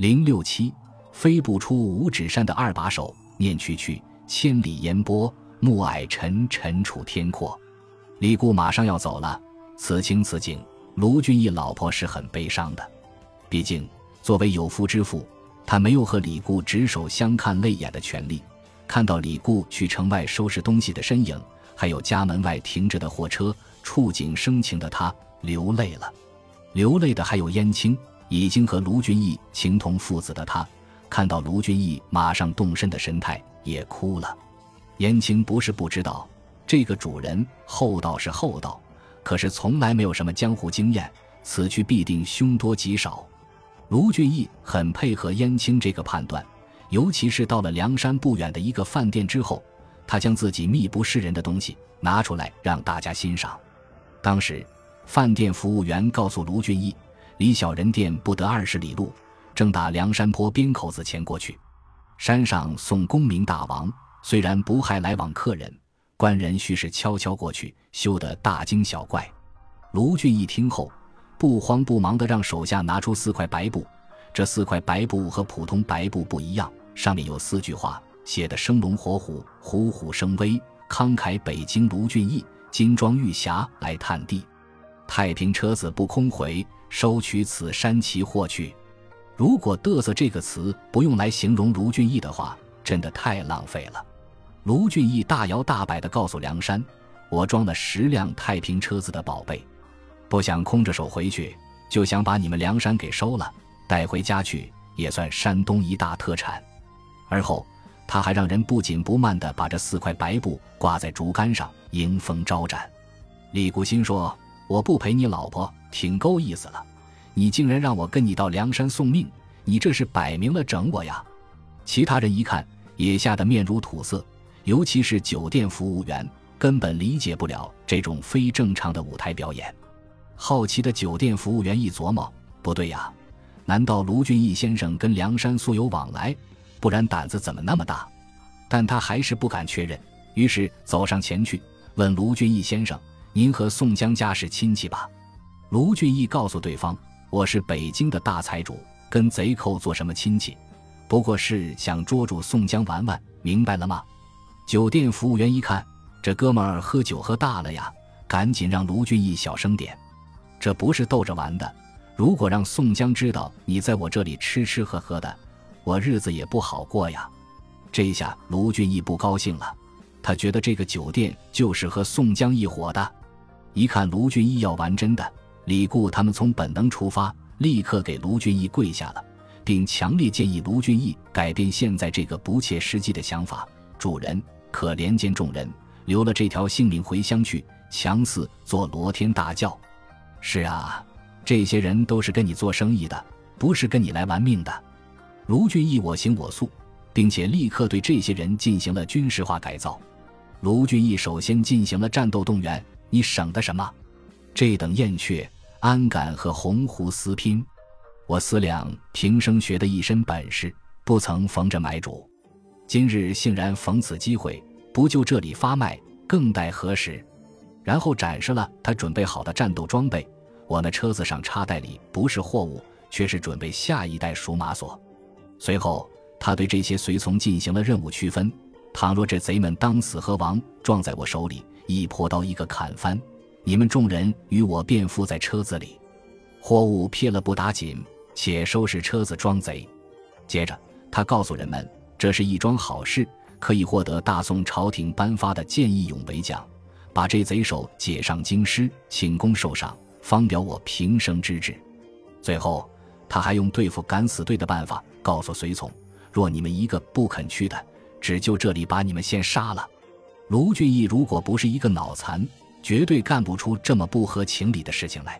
零六七，飞不出五指山的二把手，念去去，千里烟波，暮霭沉沉楚天阔。李固马上要走了，此情此景，卢俊义老婆是很悲伤的。毕竟作为有夫之妇，她没有和李固执手相看泪眼的权利。看到李固去城外收拾东西的身影，还有家门外停着的货车，触景生情的他流泪了。流泪的还有燕青，已经和卢俊义情同父子的他，看到卢俊义马上动身的神态，也哭了。燕青不是不知道，这个主人厚道是厚道，可是从来没有什么江湖经验，此去必定凶多吉少。卢俊义很配合燕青这个判断。尤其是到了梁山不远的一个饭店之后，他将自己秘不示人的东西拿出来让大家欣赏。当时，饭店服务员告诉卢俊义，离小人店不得二十里路，正打梁山坡边口子前过去。山上送功名大王，虽然不害来往客人，官人须是悄悄过去，休得大惊小怪。卢俊义听后，不慌不忙地让手下拿出四块白布，这四块白布和普通白布不一样。上面有四句话，写的生龙活虎，虎虎生威，慷慨北京卢俊义，金装玉匣来探地，太平车子不空回，收取此山奇货去。如果嘚瑟这个词不用来形容卢俊义的话，真的太浪费了。卢俊义大摇大摆地告诉梁山：“我装了十辆太平车子的宝贝，不想空着手回去，就想把你们梁山给收了，带回家去，也算山东一大特产。”而后，他还让人不紧不慢地把这四块白布挂在竹竿上，迎风招展。李固心说：“我不陪你老婆，挺够意思了。你竟然让我跟你到梁山送命，你这是摆明了整我呀！”其他人一看，也吓得面如土色，尤其是酒店服务员，根本理解不了这种非正常的舞台表演。好奇的酒店服务员一琢磨：“不对呀，难道卢俊义先生跟梁山素有往来？”不然胆子怎么那么大？但他还是不敢确认，于是走上前去问卢俊义先生：“您和宋江家是亲戚吧？”卢俊义告诉对方：“我是北京的大财主，跟贼寇做什么亲戚？不过是想捉住宋江玩玩，明白了吗？”酒店服务员一看，这哥们儿喝酒喝大了呀，赶紧让卢俊义小声点：“这不是逗着玩的，如果让宋江知道你在我这里吃吃喝喝的。”我日子也不好过呀，这下卢俊义不高兴了，他觉得这个酒店就是和宋江一伙的。一看卢俊义要玩真的，李固他们从本能出发，立刻给卢俊义跪下了，并强烈建议卢俊义改变现在这个不切实际的想法。主人可怜见众人，留了这条性命回乡去，强似做罗天大教。是啊，这些人都是跟你做生意的，不是跟你来玩命的。卢俊义我行我素，并且立刻对这些人进行了军事化改造。卢俊义首先进行了战斗动员，你省得什么？这等燕雀安敢和鸿鹄私拼？我思量平生学的一身本事，不曾逢着买主，今日竟然逢此机会，不就这里发卖，更待何时？然后展示了他准备好的战斗装备。我那车子上插袋里不是货物，却是准备下一代属马索。随后，他对这些随从进行了任务区分：倘若这贼们当死和亡，撞在我手里，一破刀一个砍翻，你们众人与我便伏在车子里；货物撇了不打紧，且收拾车子装贼。接着，他告诉人们，这是一桩好事，可以获得大宋朝廷颁发的见义勇为奖，把这贼首解上京师，请功受赏，方表我平生之志。最后，他还用对付敢死队的办法。告诉随从，若你们一个不肯去的，只就这里把你们先杀了。卢俊义如果不是一个脑残，绝对干不出这么不合情理的事情来。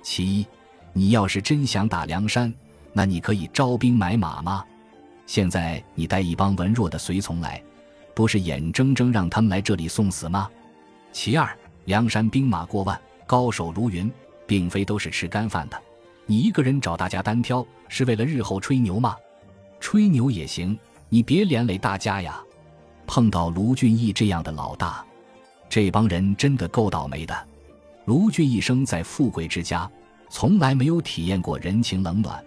其一，你要是真想打梁山，那你可以招兵买马吗？现在你带一帮文弱的随从来，不是眼睁睁让他们来这里送死吗？其二，梁山兵马过万，高手如云，并非都是吃干饭的。你一个人找大家单挑，是为了日后吹牛吗？吹牛也行，你别连累大家呀。碰到卢俊义这样的老大，这帮人真的够倒霉的。卢俊义生在富贵之家，从来没有体验过人情冷暖，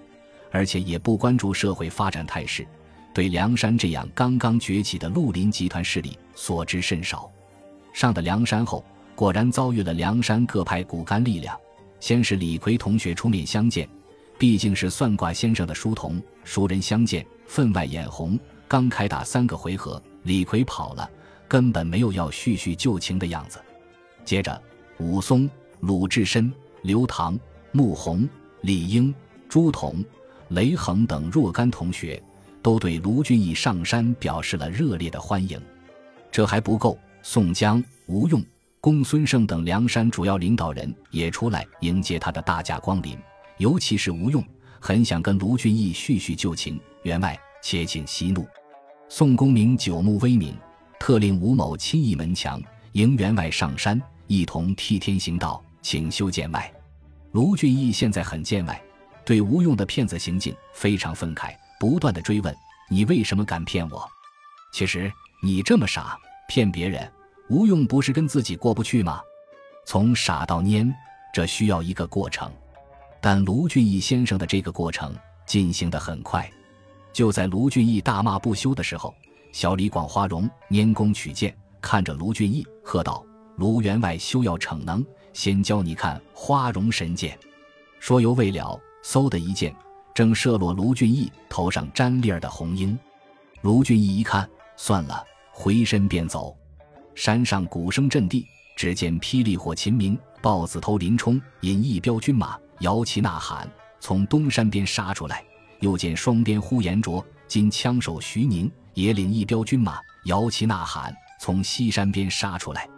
而且也不关注社会发展态势，对梁山这样刚刚崛起的绿林集团势力所知甚少。上的梁山后，果然遭遇了梁山各派骨干力量。先是李逵同学出面相见，毕竟是算卦先生的书童，熟人相见，分外眼红。刚开打三个回合，李逵跑了，根本没有要叙叙旧情的样子。接着，武松、鲁智深、刘唐、穆弘、李应、朱仝、雷横等若干同学，都对卢俊义上山表示了热烈的欢迎。这还不够。宋江、吴用、公孙胜等梁山主要领导人也出来迎接他的大驾光临，尤其是吴用，很想跟卢俊义叙叙旧情。员外，且请息怒。宋公明久慕威名，特令吴某亲诣门墙迎员外上山，一同替天行道，请修见外。卢俊义现在很见外，对吴用的骗子行径非常愤慨，不断的追问：“你为什么敢骗我？其实你这么傻，骗别人。”吴用不是跟自己过不去吗？从傻到蔫，这需要一个过程。但卢俊义先生的这个过程进行的很快。就在卢俊义大骂不休的时候，小李广花荣拈弓取箭，看着卢俊义，喝道：“卢员外休要逞能，先教你看花荣神箭。”说犹未了，嗖的一箭，正射落卢俊义头上粘粒儿的红缨。卢俊义一看，算了，回身便走。山上鼓声震地，只见霹雳火秦明、豹子头林冲引一彪军马，摇旗呐喊，从东山边杀出来。又见双边呼延灼、金枪手徐宁也领一彪军马，摇旗呐喊，从西山边杀出来。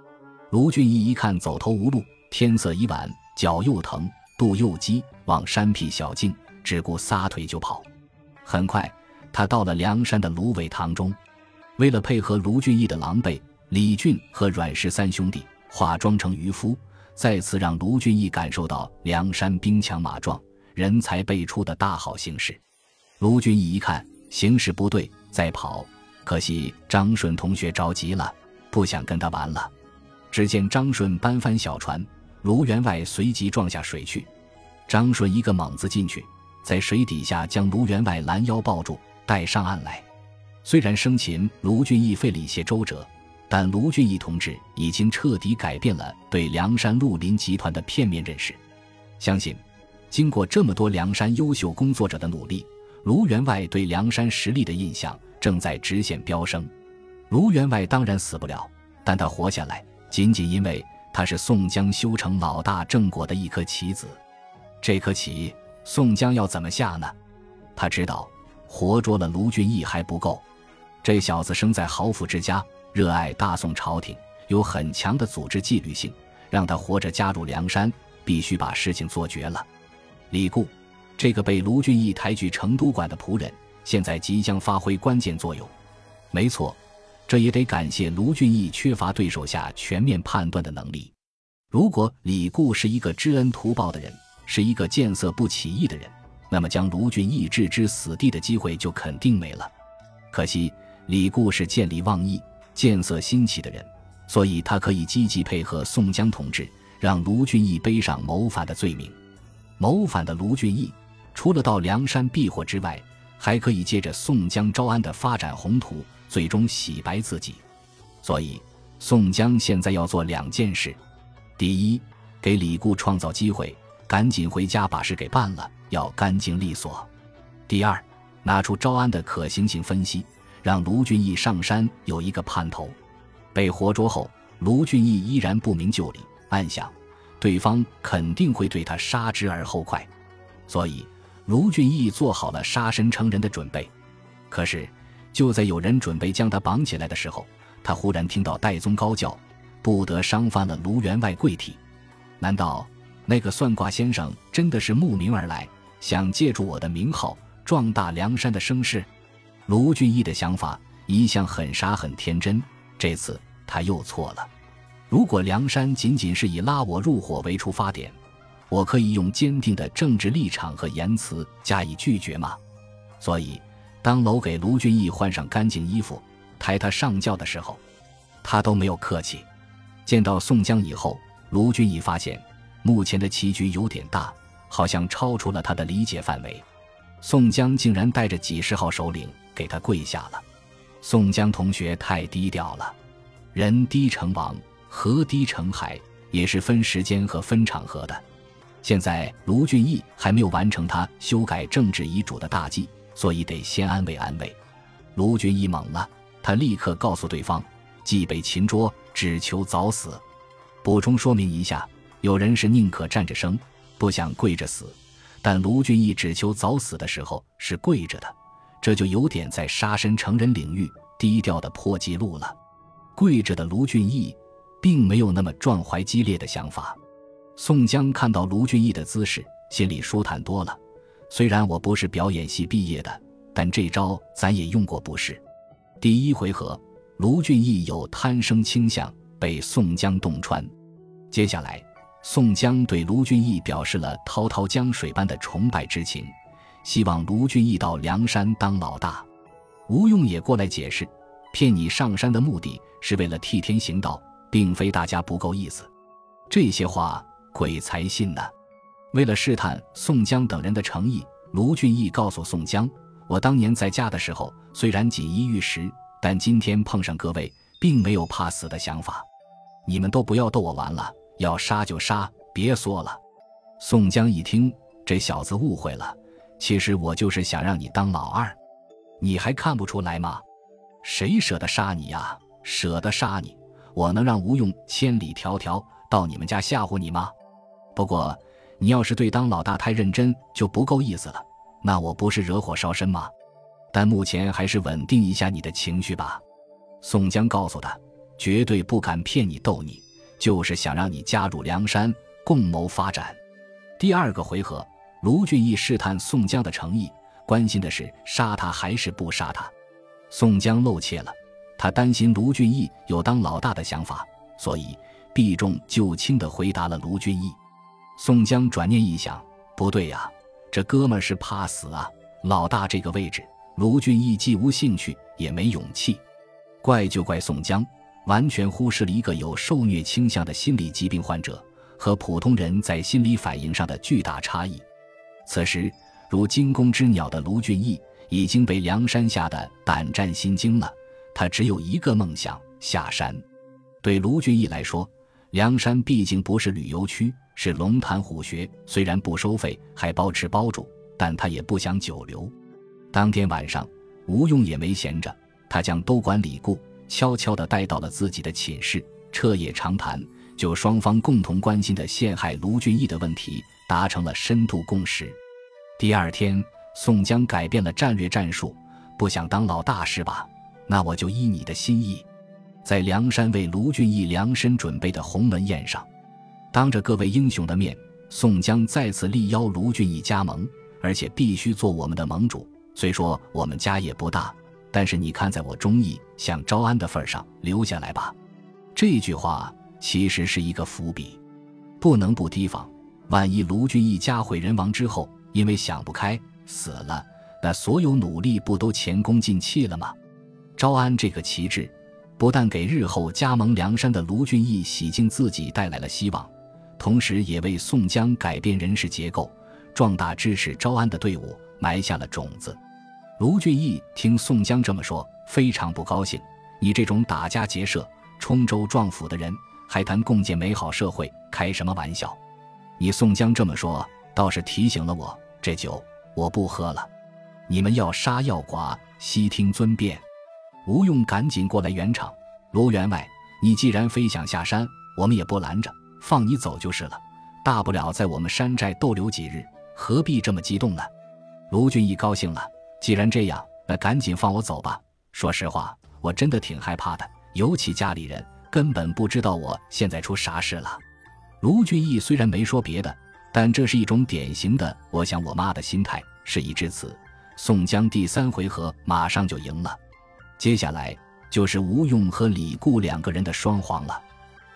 卢俊义一看走投无路，天色已晚，脚又疼，肚又饥，往山僻小径，只顾撒腿就跑。很快，他到了梁山的芦苇塘中，为了配合卢俊义的狼狈。李俊和阮氏三兄弟化妆成渔夫，再次让卢俊义感受到梁山兵强马壮、人才辈出的大好形势。卢俊义一看形势不对，再跑，可惜张顺同学着急了，不想跟他玩了。只见张顺搬翻小船，卢员外随即撞下水去。张顺一个猛子进去，在水底下将卢员外拦腰抱住，带上岸来。虽然生擒卢俊义费了一些周折。但卢俊义同志已经彻底改变了对梁山绿林集团的片面认识。相信，经过这么多梁山优秀工作者的努力，卢员外对梁山实力的印象正在直线飙升。卢员外当然死不了，但他活下来，仅仅因为他是宋江修成老大郑国的一颗棋子。这颗棋，宋江要怎么下呢？他知道，活捉了卢俊义还不够。这小子生在豪富之家。热爱大宋朝廷，有很强的组织纪律性，让他活着加入梁山，必须把事情做绝了。李固，这个被卢俊义抬举成都馆的仆人，现在即将发挥关键作用。没错，这也得感谢卢俊义缺乏对手下全面判断的能力。如果李固是一个知恩图报的人，是一个见色不起意的人，那么将卢俊义置之死地的机会就肯定没了。可惜李固是见利忘义。见色心起的人，所以他可以积极配合宋江同志，让卢俊义背上谋反的罪名。谋反的卢俊义，除了到梁山避祸之外，还可以借着宋江招安的发展宏图，最终洗白自己。所以，宋江现在要做两件事：第一，给李固创造机会，赶紧回家把事给办了，要干净利索；第二，拿出招安的可行性分析。让卢俊义上山有一个盼头，被活捉后，卢俊义依然不明就里，暗想，对方肯定会对他杀之而后快，所以卢俊义做好了杀身成仁的准备。可是，就在有人准备将他绑起来的时候，他忽然听到戴宗高叫：“不得伤犯了卢员外贵体！”难道那个算卦先生真的是慕名而来，想借助我的名号壮大梁山的声势？卢俊义的想法一向很傻很天真，这次他又错了。如果梁山仅仅是以拉我入伙为出发点，我可以用坚定的政治立场和言辞加以拒绝吗？所以，当楼给卢俊义换上干净衣服，抬他上轿的时候，他都没有客气。见到宋江以后，卢俊义发现目前的棋局有点大，好像超出了他的理解范围。宋江竟然带着几十号首领给他跪下了。宋江同学太低调了，人低成王，河低成海，也是分时间和分场合的。现在卢俊义还没有完成他修改政治遗嘱的大计，所以得先安慰安慰。卢俊义懵了，他立刻告诉对方：“既被擒捉，只求早死。”补充说明一下，有人是宁可站着生，不想跪着死，但卢俊义只求早死的时候是跪着的。这就有点在杀身成人领域低调的破纪录了。跪着的卢俊义，并没有那么壮怀激烈的想法。宋江看到卢俊义的姿势，心里舒坦多了。虽然我不是表演系毕业的，但这招咱也用过不是？第一回合，卢俊义有贪生倾向，被宋江洞穿。接下来，宋江对卢俊义表示了滔滔江水般的崇拜之情。希望卢俊义到梁山当老大，吴用也过来解释，骗你上山的目的是为了替天行道，并非大家不够意思。这些话鬼才信呢。为了试探宋江等人的诚意，卢俊义告诉宋江：“我当年在家的时候，虽然锦衣玉食，但今天碰上各位，并没有怕死的想法。你们都不要逗我玩了，要杀就杀，别缩了。”宋江一听，这小子误会了。其实我就是想让你当老二，你还看不出来吗？谁舍得杀你呀？舍得杀你，我能让吴用千里迢迢到你们家吓唬你吗？不过你要是对当老大太认真，就不够意思了。那我不是惹火烧身吗？但目前还是稳定一下你的情绪吧。宋江告诉他，绝对不敢骗你逗你，就是想让你加入梁山，共谋发展。第二个回合。卢俊义试探宋江的诚意，关心的是杀他还是不杀他。宋江露怯了，他担心卢俊义有当老大的想法，所以避重就轻地回答了卢俊义。宋江转念一想，不对呀，这哥们是怕死啊！老大这个位置，卢俊义既无兴趣，也没勇气。怪就怪宋江，完全忽视了一个有受虐倾向的心理疾病患者和普通人在心理反应上的巨大差异。此时，如惊弓之鸟的卢俊义已经被梁山吓得胆战心惊了。他只有一个梦想：下山。对卢俊义来说，梁山毕竟不是旅游区，是龙潭虎穴。虽然不收费，还包吃包住，但他也不想久留。当天晚上，吴用也没闲着，他将都管李固悄悄地带到了自己的寝室，彻夜长谈，就双方共同关心的陷害卢俊义的问题。达成了深度共识。第二天，宋江改变了战略战术，不想当老大是吧？那我就依你的心意，在梁山为卢俊义量身准备的鸿门宴上，当着各位英雄的面，宋江再次力邀卢俊义加盟，而且必须做我们的盟主。虽说我们家也不大，但是你看在我忠义想招安的份上，留下来吧。这句话其实是一个伏笔，不能不提防。万一卢俊义家毁人亡之后，因为想不开死了，那所有努力不都前功尽弃了吗？招安这个旗帜，不但给日后加盟梁山的卢俊义洗净自己带来了希望，同时也为宋江改变人事结构、壮大支持招安的队伍埋下了种子。卢俊义听宋江这么说，非常不高兴：“你这种打家劫舍、冲州撞府的人，还谈共建美好社会，开什么玩笑？”你宋江这么说，倒是提醒了我，这酒我不喝了。你们要杀要剐，悉听尊便。吴用赶紧过来圆场。卢员外，你既然非想下山，我们也不拦着，放你走就是了。大不了在我们山寨逗留几日，何必这么激动呢？卢俊义高兴了，既然这样，那赶紧放我走吧。说实话，我真的挺害怕的，尤其家里人根本不知道我现在出啥事了。卢俊义虽然没说别的，但这是一种典型的“我想我妈”的心态。事已至此，宋江第三回合马上就赢了。接下来就是吴用和李固两个人的双簧了。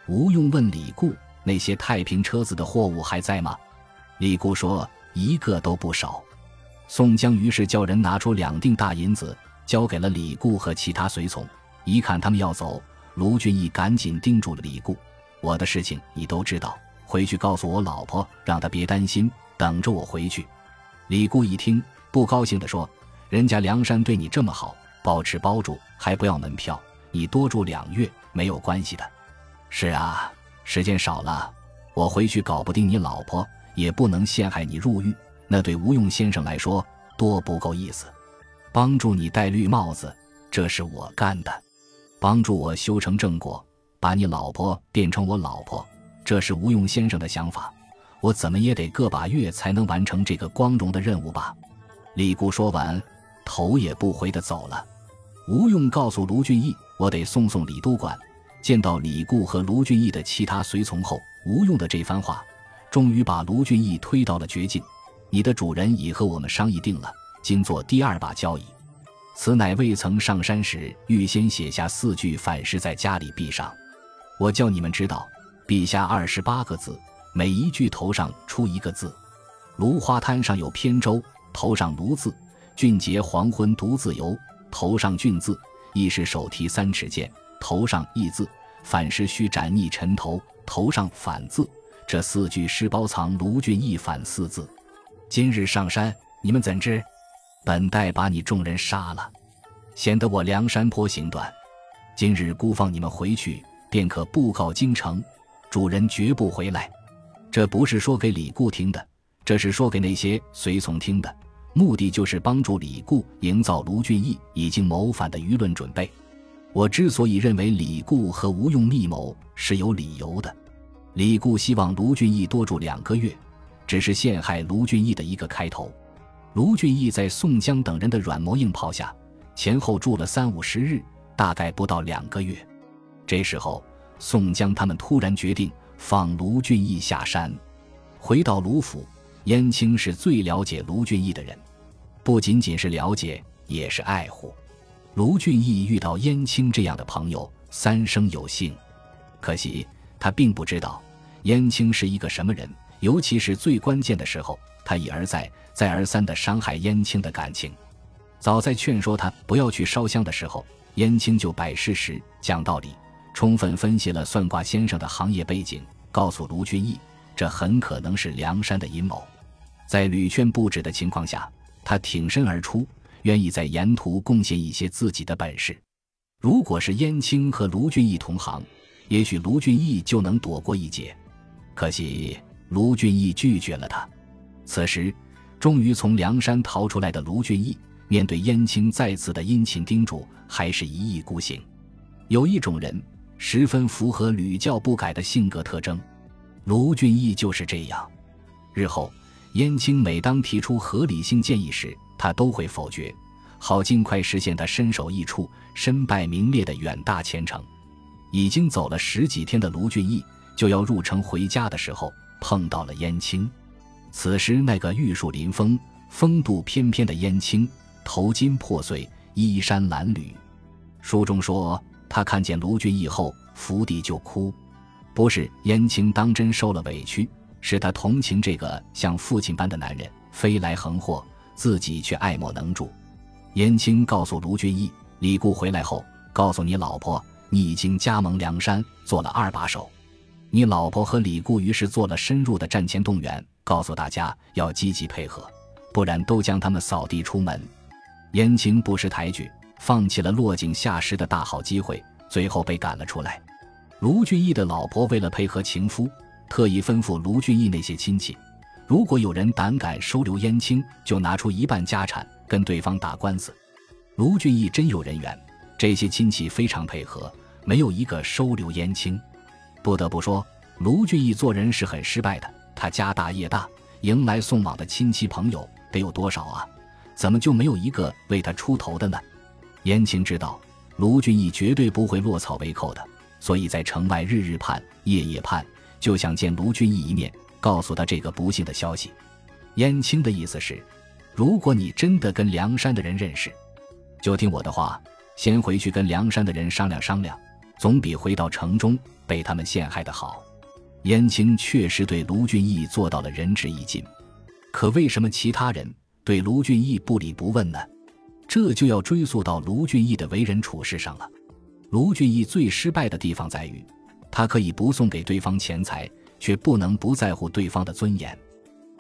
吴用问李固：“那些太平车子的货物还在吗？”李固说：“一个都不少。”宋江于是叫人拿出两锭大银子，交给了李固和其他随从。一看他们要走，卢俊义赶紧叮嘱了李固。我的事情你都知道，回去告诉我老婆，让她别担心，等着我回去。李固一听，不高兴地说：“人家梁山对你这么好，包吃包住，还不要门票，你多住两月没有关系的。”是啊，时间少了，我回去搞不定你老婆，也不能陷害你入狱，那对吴用先生来说多不够意思。帮助你戴绿帽子，这是我干的；帮助我修成正果，把你老婆变成我老婆，这是吴用先生的想法。我怎么也得个把月才能完成这个光荣的任务吧？李固说完，头也不回的走了。吴用告诉卢俊义：“我得送送李都管。”见到李固和卢俊义的其他随从后，吴用的这番话，终于把卢俊义推到了绝境。你的主人已和我们商议定了，今做第二把交椅。此乃未曾上山时预先写下四句反诗在家里壁上。我叫你们知道，陛下二十八个字。每一句头上出一个字，芦花滩上有扁舟，头上芦字；俊杰黄昏独自游，头上俊字；亦是手提三尺剑，头上义字；反诗须斩逆尘头，头上反字。这四句诗包藏卢俊义反四字。今日上山，你们怎知？本待把你众人杀了，显得我梁山坡行短。今日孤放你们回去，便可布告京城，主人绝不回来。这不是说给李固听的，这是说给那些随从听的，目的就是帮助李固营造卢俊义已经谋反的舆论准备。我之所以认为李固和吴用密谋是有理由的，李固希望卢俊义多住两个月，只是陷害卢俊义的一个开头。卢俊义在宋江等人的软磨硬泡下，前后住了三五十日，大概不到两个月。这时候，宋江他们突然决定。放卢俊义下山，回到卢府。燕青是最了解卢俊义的人，不仅仅是了解，也是爱护。卢俊义遇到燕青这样的朋友，三生有幸。可惜他并不知道燕青是一个什么人，尤其是最关键的时候，他一而再、再而三地伤害燕青的感情。早在劝说他不要去烧香的时候，燕青就摆事实、讲道理。充分分析了算卦先生的行业背景，告诉卢俊义，这很可能是梁山的阴谋。在屡劝不止的情况下，他挺身而出，愿意在沿途贡献一些自己的本事。如果是燕青和卢俊义同行，也许卢俊义就能躲过一劫。可惜卢俊义拒绝了他。此时，终于从梁山逃出来的卢俊义，面对燕青再次的殷勤叮嘱，还是一意孤行。有一种人。十分符合屡教不改的性格特征，卢俊义就是这样。日后，燕青每当提出合理性建议时，他都会否决，好尽快实现他身首异处、身败名裂的远大前程。已经走了十几天的卢俊义，就要入城回家的时候，碰到了燕青。此时，那个玉树临风、风度翩翩的燕青，头巾破碎，衣衫褴褛。书中说。他看见卢俊义后，伏地就哭。不是燕青当真受了委屈，是他同情这个像父亲般的男人，飞来横祸，自己却爱莫能助。燕青告诉卢俊义：“李固回来后，告诉你老婆，你已经加盟梁山，做了二把手。”你老婆和李固于是做了深入的战前动员，告诉大家要积极配合，不然都将他们扫地出门。燕青不识抬举。放弃了落井下石的大好机会，最后被赶了出来。卢俊义的老婆为了配合情夫，特意吩咐卢俊义那些亲戚，如果有人胆敢收留燕青，就拿出一半家产跟对方打官司。卢俊义真有人缘，这些亲戚非常配合，没有一个收留燕青。不得不说，卢俊义做人是很失败的。他家大业大，迎来送往的亲戚朋友得有多少啊？怎么就没有一个为他出头的呢？燕青知道卢俊义绝对不会落草为寇的，所以在城外日日盼、夜夜盼，就想见卢俊义一面，告诉他这个不幸的消息。燕青的意思是，如果你真的跟梁山的人认识，就听我的话，先回去跟梁山的人商量商量，总比回到城中被他们陷害的好。燕青确实对卢俊义做到了仁至义尽，可为什么其他人对卢俊义不理不问呢？这就要追溯到卢俊义的为人处事上了。卢俊义最失败的地方在于，他可以不送给对方钱财，却不能不在乎对方的尊严。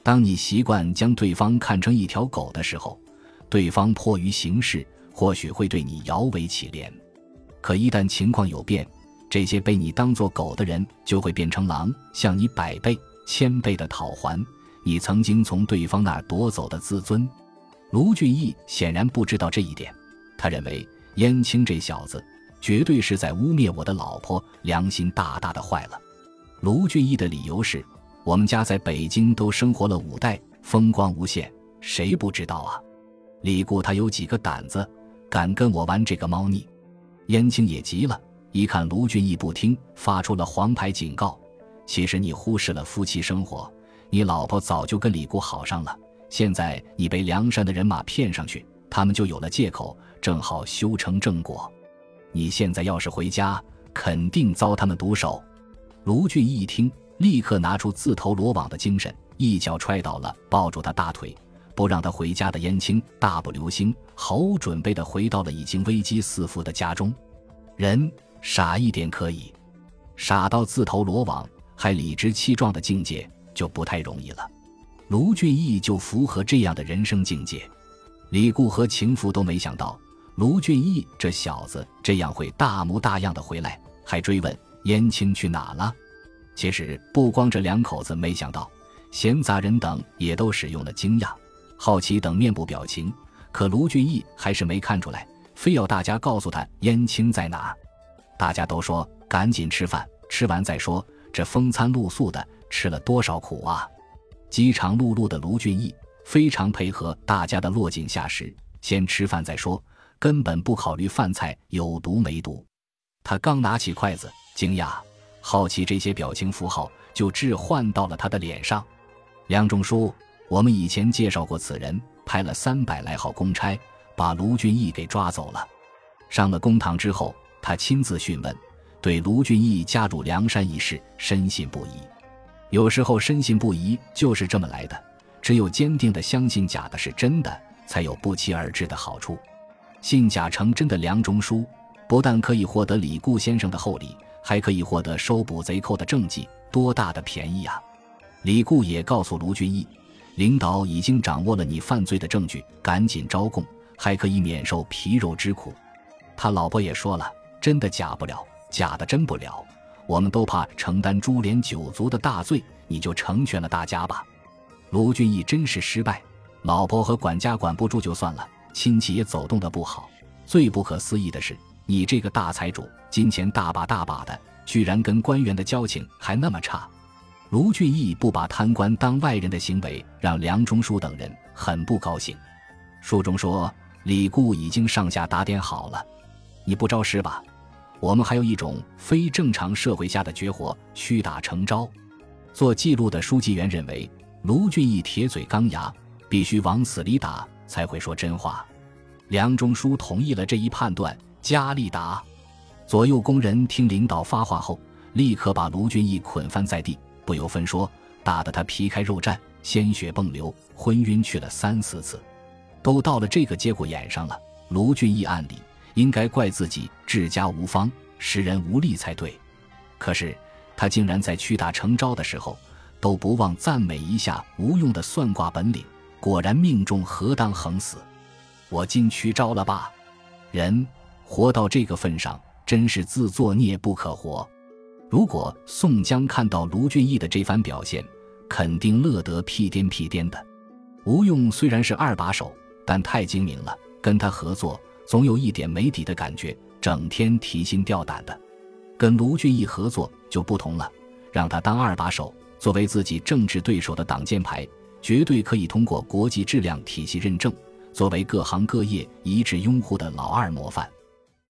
当你习惯将对方看成一条狗的时候，对方迫于形势，或许会对你摇尾乞怜。可一旦情况有变，这些被你当作狗的人就会变成狼，向你百倍、千倍的讨还你曾经从对方那儿夺走的自尊。卢俊义显然不知道这一点，他认为燕青这小子绝对是在污蔑我的老婆，良心大大的坏了。卢俊义的理由是：我们家在北京都生活了五代，风光无限，谁不知道啊？李固他有几个胆子，敢跟我玩这个猫腻？燕青也急了，一看卢俊义不听，发出了黄牌警告。其实你忽视了夫妻生活，你老婆早就跟李固好上了。现在你被梁山的人马骗上去，他们就有了借口，正好修成正果。你现在要是回家，肯定遭他们毒手。卢俊义一听，立刻拿出自投罗网的精神，一脚踹倒了抱住他大腿。不让他回家的燕青大步流星，毫无准备地回到了已经危机四伏的家中。人傻一点可以，傻到自投罗网还理直气壮的境界就不太容易了。卢俊义就符合这样的人生境界。李固和情妇都没想到卢俊义这小子这样会大模大样的回来，还追问燕青去哪了。其实不光这两口子没想到，闲杂人等也都使用了惊讶。好奇等面部表情，可卢俊义还是没看出来，非要大家告诉他燕青在哪。大家都说赶紧吃饭，吃完再说。这风餐露宿的吃了多少苦啊！饥肠辘辘的卢俊义非常配合大家的落井下石，先吃饭再说，根本不考虑饭菜有毒没毒。他刚拿起筷子，惊讶、好奇这些表情符号就置换到了他的脸上。梁中书。我们以前介绍过此人，派了三百来号公差，把卢俊义给抓走了。上了公堂之后，他亲自讯问，对卢俊义加入梁山一事深信不疑。有时候深信不疑就是这么来的，只有坚定的相信假的是真的，才有不期而至的好处。信假成真的梁中书，不但可以获得李固先生的厚礼，还可以获得收捕贼寇的政绩，多大的便宜啊！李固也告诉卢俊义。领导已经掌握了你犯罪的证据，赶紧招供，还可以免受皮肉之苦。他老婆也说了，真的假不了，假的真不了。我们都怕承担株连九族的大罪，你就成全了大家吧。卢俊义真是失败，老婆和管家管不住就算了，亲戚也走动的不好。最不可思议的是，你这个大财主，金钱大把大把的，居然跟官员的交情还那么差。卢俊义不把贪官当外人的行为，让梁中书等人很不高兴。书中说，李固已经上下打点好了，你不招师吧？我们还有一种非正常社会下的绝活——屈打成招。做记录的书记员认为，卢俊义铁嘴钢牙，必须往死里打才会说真话。梁中书同意了这一判断，加力打。左右工人听领导发话后，立刻把卢俊义捆翻在地。不由分说，打得他皮开肉绽，鲜血迸流，昏晕去了三四次。都到了这个节骨眼上了，卢俊义按理应该怪自己治家无方，识人无力才对。可是他竟然在屈打成招的时候，都不忘赞美一下吴用的算卦本领。果然命中，何当横死？我进屈招了吧？人活到这个份上，真是自作孽不可活。如果宋江看到卢俊义的这番表现，肯定乐得屁颠屁颠的。吴用虽然是二把手，但太精明了，跟他合作总有一点没底的感觉，整天提心吊胆的。跟卢俊义合作就不同了，让他当二把手，作为自己政治对手的挡箭牌，绝对可以通过国际质量体系认证，作为各行各业一致拥护的老二模范。